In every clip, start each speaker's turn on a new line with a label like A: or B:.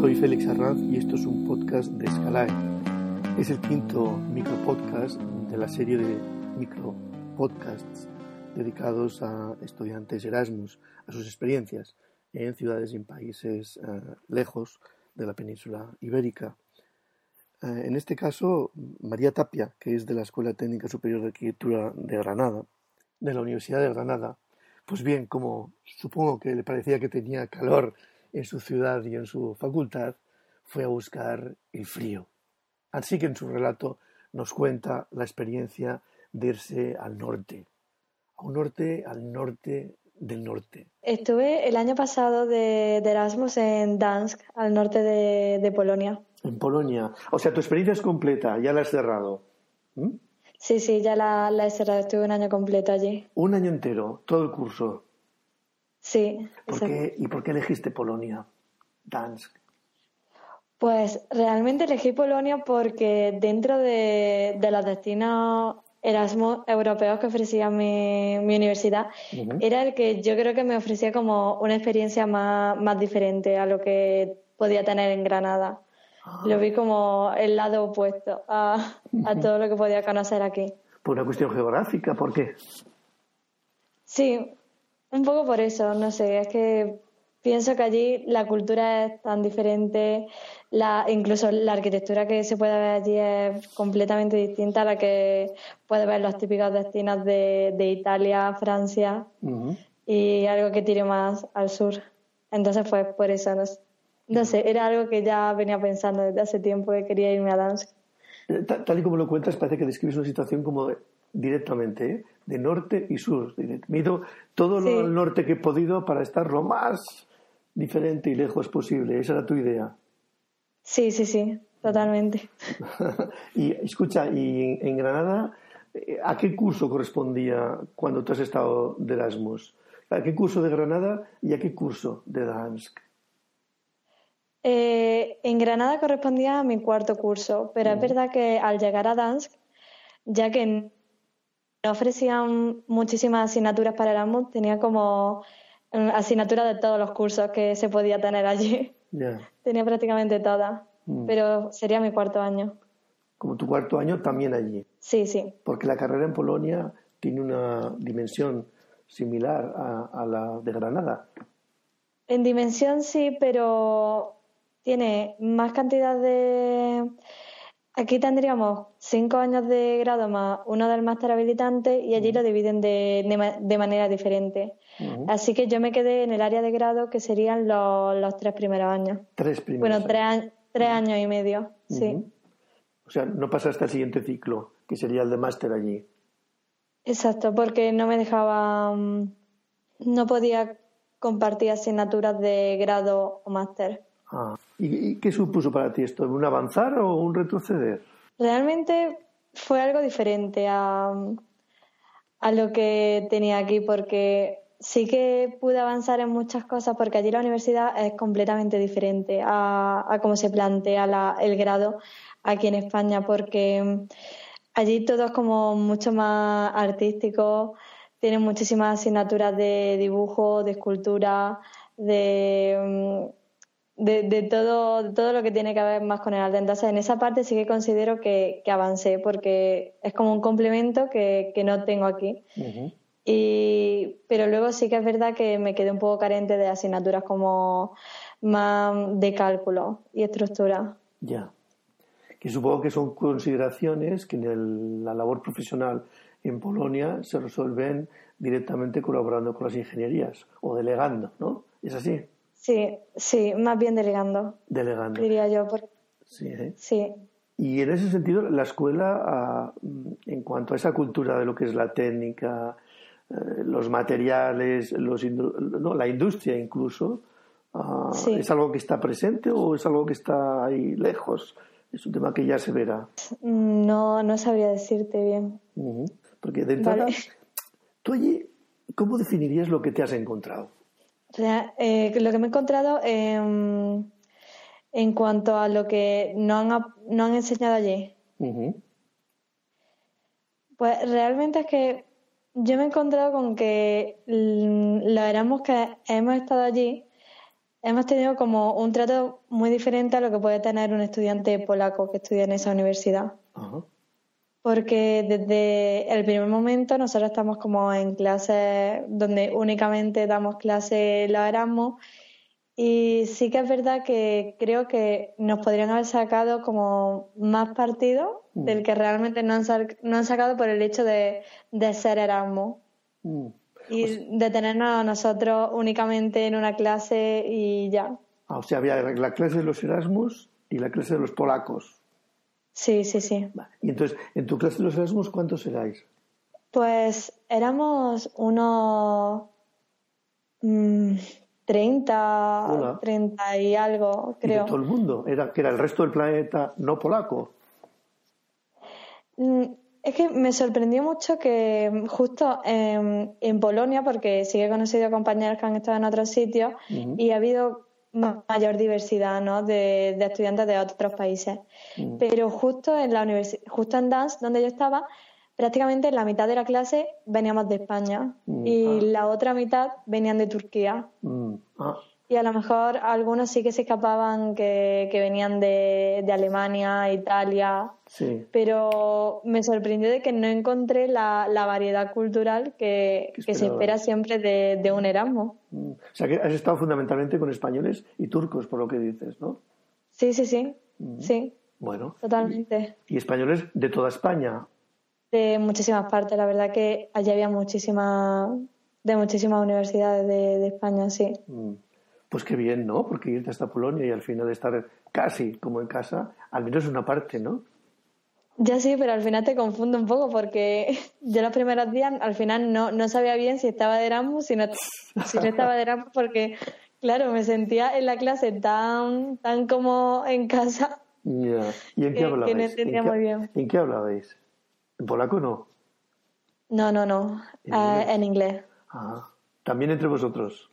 A: Soy Félix Arranz y esto es un podcast de Scalae. Es el quinto micropodcast de la serie de micropodcasts dedicados a estudiantes Erasmus, a sus experiencias en ciudades y en países eh, lejos de la península ibérica. Eh, en este caso, María Tapia, que es de la Escuela Técnica Superior de Arquitectura de Granada, de la Universidad de Granada, pues bien, como supongo que le parecía que tenía calor en su ciudad y en su facultad, fue a buscar el frío. Así que en su relato nos cuenta la experiencia de irse al norte, a un norte al norte del norte.
B: Estuve el año pasado de, Erasmus en Dansk, al norte de, Polonia.
A: En Polonia. O sea, tu experiencia es completa, ya la has cerrado.
B: ¿Mm? Sí, sí, ya la, la he cerrado. Estuve un año completo allí.
A: Un año entero, todo el curso.
B: Sí.
A: ¿Y por qué elegiste Polonia, Dansk?
B: Pues realmente elegí Polonia porque dentro de, los destinos Erasmus europeos que ofrecía mi, universidad, era el que yo creo que me ofrecía como una experiencia más, diferente a lo que podía tener en Granada. Ah. Lo vi como el lado opuesto a, a todo lo que podía conocer aquí.
A: Por una cuestión geográfica, ¿por qué?
B: Sí, un poco por eso, no sé, es que pienso que allí la cultura es tan diferente, la, incluso la arquitectura que se puede ver allí es completamente distinta a la que puede ver los típicos destinos de, Italia, Francia y algo que tire más al sur. Entonces, pues por eso, no, sé, era algo que ya venía pensando desde hace tiempo que quería irme a Dansk.
A: Eh, tal y como lo cuentas, parece que describes una situación como directamente, ¿eh? de norte y sur. Me he ido todo lo al norte que he podido para estar lo más diferente y lejos posible. Esa era tu idea.
B: Sí, sí, sí, totalmente.
A: y escucha, ¿y en, Granada eh, a qué curso correspondía cuando tú has estado de Erasmus? ¿A qué curso de Granada y a qué curso de Dansk?
B: Eh, en Granada correspondía a mi cuarto curso, pero es verdad que al llegar a Dansk, ya que ofrecían muchísimas asignaturas para Erasmus, tenía como mm, asignaturas de todos los cursos que se podía tener allí. Tenía prácticamente todas, mm. pero sería mi cuarto año.
A: Como tu cuarto año también allí.
B: Sí, sí.
A: Porque la carrera en Polonia tiene una dimensión similar a la de Granada.
B: En dimensión sí, pero tiene más cantidad de Aquí tendríamos cinco años de grado más uno del máster habilitante y allí lo dividen de, de, manera diferente. Así que yo me quedé en el área de grado que serían los, los tres primeros años.
A: Tres primeros.
B: Bueno, tres, tres años y medio, sí.
A: O sea, no pasaste al siguiente ciclo, que sería el de máster allí.
B: Exacto, porque no me dejaba, mm, no podía compartir asignaturas de grado o máster.
A: Ah, ¿y, qué supuso para ti esto? ¿Un avanzar o un retroceder?
B: Realmente fue algo diferente a, a lo que tenía aquí, porque sí que pude avanzar en muchas cosas, porque allí la universidad es completamente diferente a, a cómo se plantea el grado aquí en España, porque allí todo es como mucho más artístico, tienen muchísimas asignaturas de dibujo, de escultura, de de, todo, todo lo que tiene que ver más con el arte. Entonces, en esa parte sí que considero que, avancé, porque es como un complemento que, no tengo aquí. y, pero luego sí que es verdad que me quedé un poco carente de asignaturas como más de cálculo y estructura.
A: Ya. Que supongo que son consideraciones que en la labor profesional en Polonia se resuelven directamente colaborando con las ingenierías o delegando, ¿no? ¿Es así?
B: Sí, sí, más bien delegando.
A: Delegando.
B: Diría yo.
A: Sí, ¿eh?
B: sí.
A: Y en ese sentido, la escuela, ah, en cuanto a esa cultura de lo que es la técnica, eh, los materiales, los no, la industria incluso, ah, ¿es algo que está presente o es algo que está ahí lejos? Es un tema que ya se verá.
B: No, no sabría decirte bien.
A: Porque de entrada, tú allí, ¿cómo definirías lo que te has encontrado?
B: Eh, lo que me he encontrado en cuanto a lo que no han, no han enseñado allí. Pues realmente es que yo me he encontrado con que lo éramos que hemos estado allí hemos tenido como un trato muy diferente a lo que puede tener un estudiante polaco que estudia en esa universidad. Porque desde el primer momento nosotros estamos como en clases donde únicamente damos clases los Erasmus y sí que es verdad que creo que nos podrían haber sacado como más partido mm. del que realmente no han, no han, sacado por el hecho de, ser Erasmus. Mm. Y de tenernos a nosotros únicamente en una clase y ya.
A: Ah, o sea, había la clase de los Erasmus y la clase de los polacos.
B: Sí, sí, sí.
A: Y entonces, ¿en tu clase de los Erasmus cuántos erais?
B: Pues éramos unos 30, mm, 30 y algo, creo.
A: ¿Y todo el mundo? ¿Era, que era el resto del planeta no polaco?
B: Mm, es que me sorprendió mucho que justo en, Polonia, porque sí que he conocido compañeros que han estado en otros sitios y ha habido mayor diversidad ¿no? de, estudiantes de otros países. Pero justo en la justo en Dance, donde yo estaba, prácticamente la mitad de la clase veníamos de España y ah. la otra mitad venían de Turquía. Ah. Y a lo mejor algunos sí que se escapaban que, venían de, Alemania, Italia. Sí. Pero me sorprendió de que no encontré la, variedad cultural que, se espera siempre de, un Erasmus.
A: Mm. O sea que has estado fundamentalmente con españoles y turcos, por lo que dices, ¿no?
B: Sí, sí, sí. Mm. Sí.
A: Bueno.
B: Totalmente.
A: ¿Y, españoles de toda España?
B: De muchísimas partes. La verdad que allí había muchísimas, de muchísimas universidades de, España, sí. Mm.
A: Pues qué bien, ¿no? Porque irte hasta Polonia y al final estar casi como en casa, al menos una parte, ¿no?
B: Ya sí, pero al final te confundo un poco porque yo los primeros días al final no, no sabía bien si estaba de Erasmus, si no, si no estaba de Erasmus porque, claro, me sentía en la clase tan, tan como en casa.
A: ¿Y en qué hablabais? no entendía muy bien. ¿En qué hablabais? ¿En polaco no?
B: No, no, no. ¿En, ah, en inglés.
A: Ah, también entre vosotros.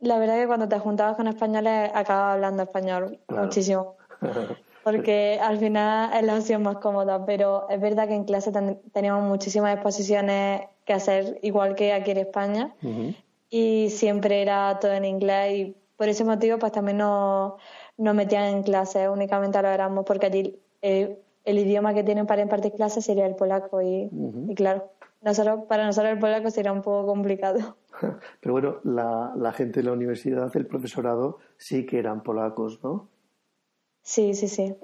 B: La verdad que cuando te juntabas con españoles acababa hablando español muchísimo. Porque al final es la opción más cómoda, pero es verdad que en clase teníamos muchísimas exposiciones que hacer, igual que aquí en España, y siempre era todo en inglés y por ese motivo pues también nos, nos metían en clase, únicamente lo éramos porque allí eh, el idioma que tienen para impartir clases sería el polaco y, y claro, nosotros, para nosotros el polaco sería un poco complicado.
A: Pero bueno, la, gente de la universidad, el profesorado, sí que eran polacos, ¿no?
B: Sí, sí, sí.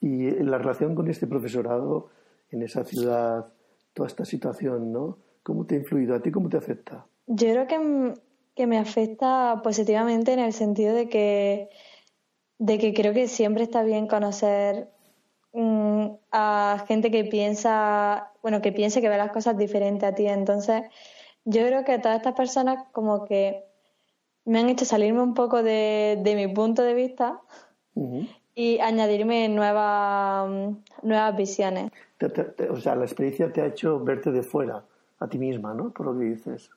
A: Y, la relación con este profesorado en esa ciudad, toda esta situación, ¿no? ¿Cómo te ha influido? ¿A ti cómo te afecta?
B: Yo creo que, que me afecta positivamente en el sentido de que, de que creo que siempre está bien conocer mm, a gente que piensa, bueno, que piense que ve las cosas diferentes a ti. Entonces, yo creo que todas estas personas como que me han hecho salirme un poco de, mi punto de vista y añadirme nuevas, nuevas visiones.
A: o sea, la experiencia te ha hecho verte de fuera a ti misma, ¿no? Por lo que dices.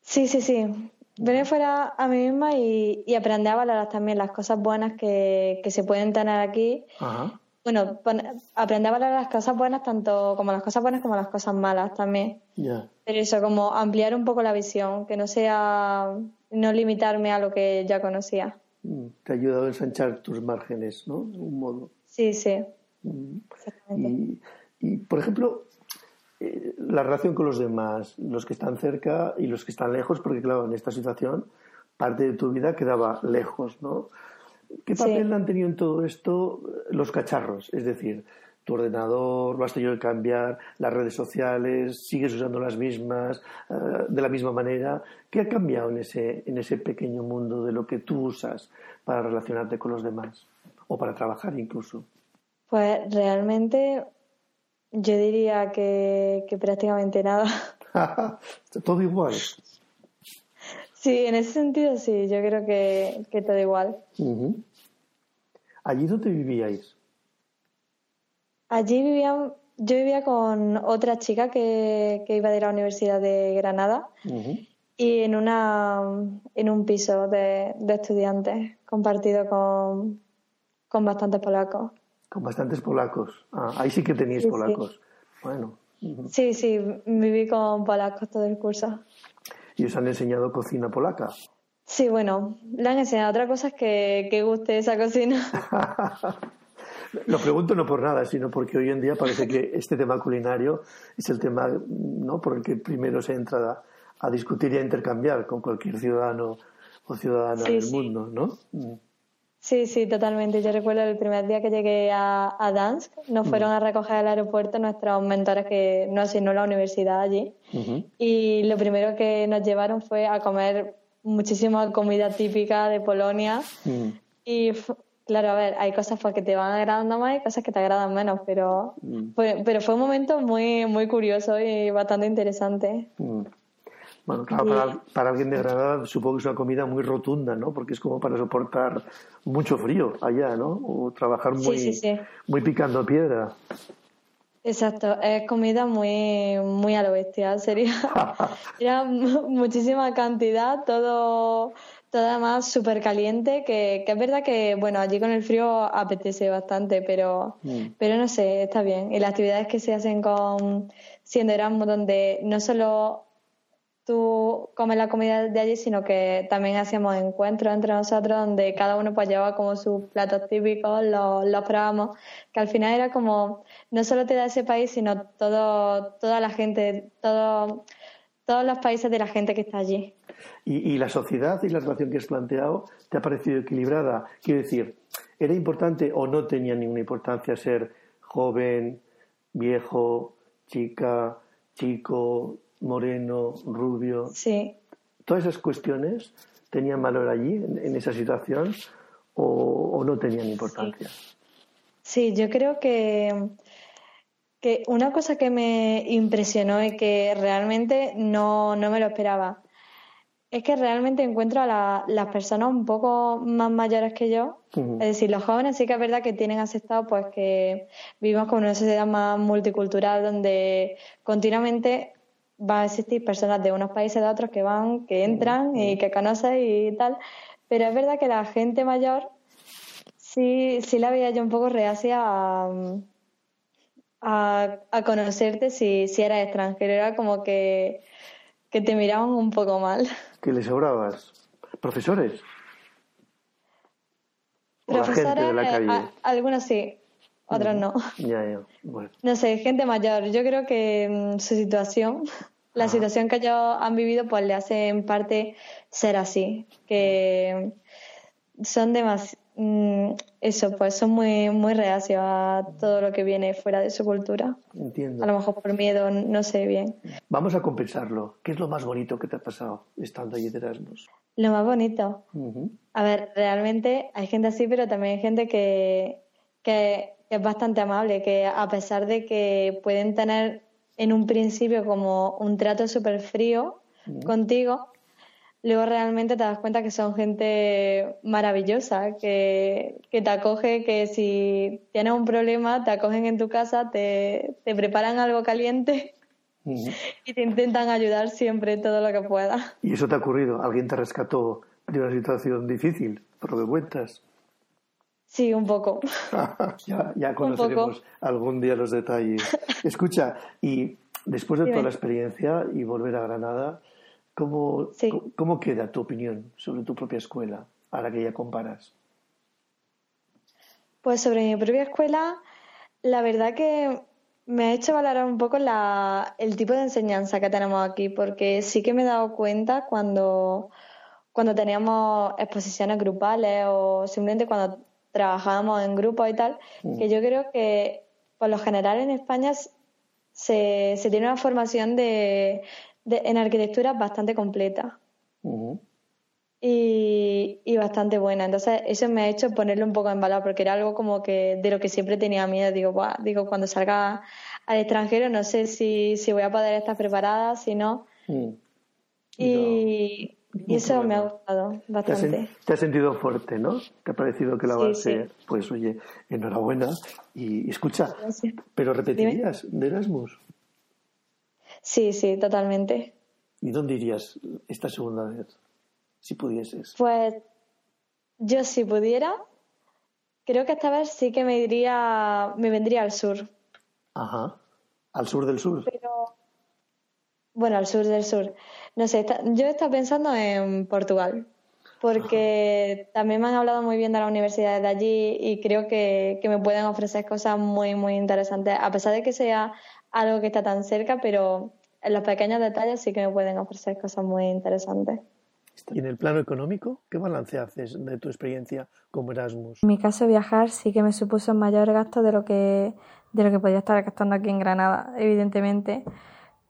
B: Sí, sí, sí. Venir fuera a mí misma y, y aprender a valorar también las cosas buenas que, que se pueden tener aquí Ajá bueno, aprender a valorar las cosas buenas tanto como las cosas buenas como las cosas malas también. Pero eso, como ampliar un poco la visión, que no sea, no limitarme a lo que ya conocía.
A: Mm, te ha ayudado a ensanchar tus márgenes, ¿no? De un modo.
B: Sí, sí.
A: Mm. Y, y, por ejemplo, eh, la relación con los demás, los que están cerca y los que están lejos, porque claro, en esta situación parte de tu vida quedaba lejos, ¿no? ¿Qué papel han tenido en todo esto los cacharros? Es decir, tu ordenador lo has tenido que cambiar, las redes sociales, sigues usando las mismas, eh, de la misma manera. ¿Qué ha cambiado en ese, en ese pequeño mundo de lo que tú usas para relacionarte con los demás o para trabajar incluso?
B: Pues realmente yo diría que, prácticamente nada.
A: Todo igual.
B: Sí, en ese sentido sí, yo creo que, que todo igual.
A: ¿Allí dónde vivíais?
B: Allí vivía, yo vivía con otra chica que, iba de la Universidad de Granada y en, una, en un piso de, estudiantes compartido con, con bastantes polacos.
A: Con bastantes polacos. Ah, ahí sí que tenéis polacos. Bueno.
B: Sí, sí, viví con polacos todo el curso.
A: ¿Y os han enseñado cocina polaca?
B: Sí, bueno, le han enseñado otra cosa es que, que guste esa cocina.
A: Lo pregunto no por nada, sino porque hoy en día parece que este tema culinario es el tema ¿no? por el que primero se entra a, discutir y a intercambiar con cualquier ciudadano o ciudadana del mundo, ¿no? Mm.
B: Sí, sí, totalmente. Yo recuerdo el primer día que llegué a, a Dansk, nos fueron a recoger al aeropuerto nuestros mentores que nos asignó la universidad allí. Y lo primero que nos llevaron fue a comer muchísima comida típica de Polonia. Mm. Y claro, a ver, hay cosas pues, que te van agradando más y cosas que te agradan menos, pero, mm. fue, pero fue un momento muy, muy curioso y bastante interesante.
A: Bueno, claro, para, alguien de Granada supongo que es una comida muy rotunda, ¿no? Porque es como para soportar mucho frío allá, ¿no? O trabajar muy, muy picando piedra.
B: Exacto, es comida muy, muy a lo bestia, sería, era muchísima cantidad, todo, todo además súper caliente, que, que, es verdad que, bueno, allí con el frío apetece bastante, pero, mm. pero no sé, está bien. Y las actividades que se hacen con siendo Erasmus, donde no solo tú comes la comida de allí, sino que también hacíamos encuentros entre nosotros donde cada uno pues llevaba como sus platos típicos, los, los probamos, que al final era como, no solo te da ese país, sino todo, toda la gente, todo, todos los países de la gente que está allí.
A: ¿Y, y la sociedad y la relación que has planteado te ha parecido equilibrada? Quiero decir, ¿era importante o no tenía ninguna importancia ser joven, viejo, chica, chico, moreno, rubio.
B: Sí.
A: Todas esas cuestiones tenían valor allí, en, esa situación, o, no tenían importancia.
B: Sí. yo creo que, que una cosa que me impresionó y que realmente no, no me lo esperaba es que realmente encuentro a las personas un poco más mayores que yo. Es decir, los jóvenes sí que es verdad que tienen aceptado pues que vivimos como una sociedad más multicultural donde continuamente va a existir personas de unos países de otros que van, que entran y que conocen y tal, pero es verdad que la gente mayor sí, sí la veía yo un poco reacia a, a, conocerte si, si eras extranjero, era como que, que te miraban un poco mal.
A: ¿Que les sobrabas? ¿Profesores?
B: Profesores, eh, algunos sí, otros no.
A: Ya, ya. Bueno.
B: No sé, gente mayor. Yo creo que mm, su situación la situación que ellos han vivido pues le hace en parte ser así, que son demasiado, mm, eso, pues son muy, muy reacios a todo lo que viene fuera de su cultura.
A: Entiendo.
B: A lo mejor por miedo, no sé bien.
A: Vamos a compensarlo. ¿Qué es lo más bonito que te ha pasado estando allí de Erasmus?
B: Lo más bonito. A ver, realmente hay gente así, pero también hay gente que, que es bastante amable, que a pesar de que pueden tener en un principio como un trato súper frío contigo, luego realmente te das cuenta que son gente maravillosa, que, te acoge, que si tienes un problema, te acogen en tu casa, te, preparan algo caliente y te intentan ayudar siempre todo lo que pueda.
A: ¿Y eso te ha ocurrido? ¿Alguien te rescató de una situación difícil, por lo que cuentas?
B: Sí, un poco.
A: ya, conoceremos algún día los detalles. Escucha, y después de toda la experiencia y volver a Granada, ¿cómo, ¿cómo queda tu opinión sobre tu propia escuela, a la que ya comparas?
B: Pues sobre mi propia escuela, la verdad que me ha hecho valorar un poco la, el tipo de enseñanza que tenemos aquí, porque sí que me he dado cuenta cuando, cuando teníamos exposiciones grupales o simplemente cuando trabajábamos en grupo y tal, mm. que yo creo que por lo general en España se, se tiene una formación de, en arquitectura bastante completa. y, y, bastante buena. Entonces, eso me ha hecho ponerlo un poco en valor, porque era algo como que de lo que siempre tenía miedo. Digo, digo cuando salga al extranjero, no sé si, si voy a poder estar preparada, si no. Mm. Y, y eso me ha gustado bastante.
A: Te has, sentido fuerte, ¿no? Te ha parecido que la base, pues oye, enhorabuena. Y, escucha, ¿pero repetirías de Erasmus?
B: Sí, sí, totalmente.
A: ¿Y dónde irías esta segunda vez, si pudieses?
B: Pues yo si pudiera, creo que esta vez sí que me iría, me vendría al sur.
A: Ajá, al sur del sur.
B: Pero, bueno, al sur del sur. No sé, yo estaba pensando en Portugal.
C: porque también me han hablado muy bien de la universidad de allí y creo que, que me pueden ofrecer cosas muy, muy interesantes, a pesar de que sea algo que está tan cerca, pero en los pequeños detalles sí que me pueden ofrecer cosas muy interesantes.
A: Y en el plano económico, ¿qué balance haces de tu experiencia como Erasmus?
B: En mi caso, viajar sí que me supuso un mayor gasto de lo que, de lo que podía estar gastando aquí en Granada, evidentemente.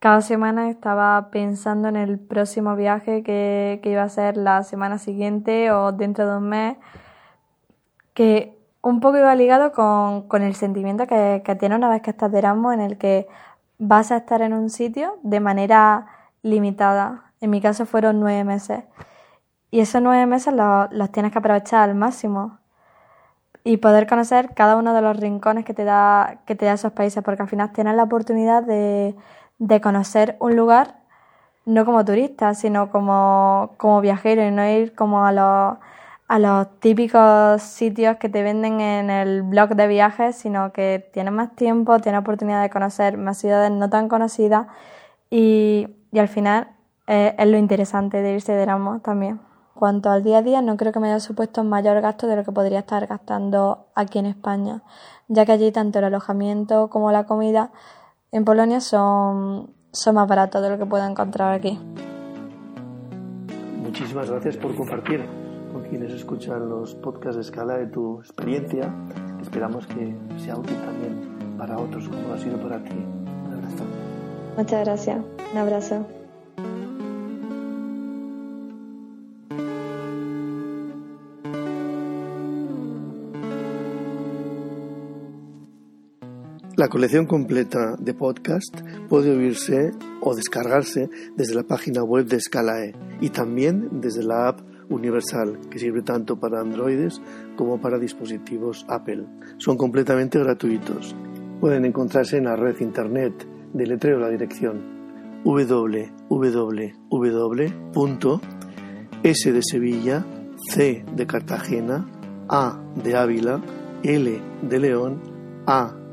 B: Cada semana estaba pensando en el próximo viaje que, iba a ser la semana siguiente o dentro de un mes, que un poco iba ligado con, el sentimiento que, tiene una vez que estás de Erasmus en el que vas a estar en un sitio de manera limitada. En mi caso fueron nueve meses. Y esos nueve meses los, tienes que aprovechar al máximo. Y poder conocer cada uno de los rincones que te da, que te da esos países, porque al final tienes la oportunidad de, de conocer un lugar no como turista, sino como, como viajero y no ir como a los a los típicos sitios que te venden en el blog de viajes, sino que tienes más tiempo, tienes oportunidad de conocer más ciudades no tan conocidas y, y al final eh, es lo interesante de irse de Erasmus también. Cuanto al día a día, no creo que me haya supuesto mayor gasto de lo que podría estar gastando aquí en España, ya que allí tanto el alojamiento como la comida en Polonia son, son más baratos de lo que puedo encontrar aquí.
A: Muchísimas gracias por compartir con quienes escuchan los podcasts de escala de tu experiencia. Esperamos que sea útil también para otros como lo ha sido para ti. Un abrazo.
C: Muchas gracias. Un abrazo.
A: La colección completa de podcast puede oírse o descargarse desde la página web de Scalae y también desde la app universal que sirve tanto para androides como para dispositivos Apple. Son completamente gratuitos. Pueden encontrarse en la red internet de letreo la dirección www.s de Sevilla, C de Cartagena, A de Ávila, L de León, A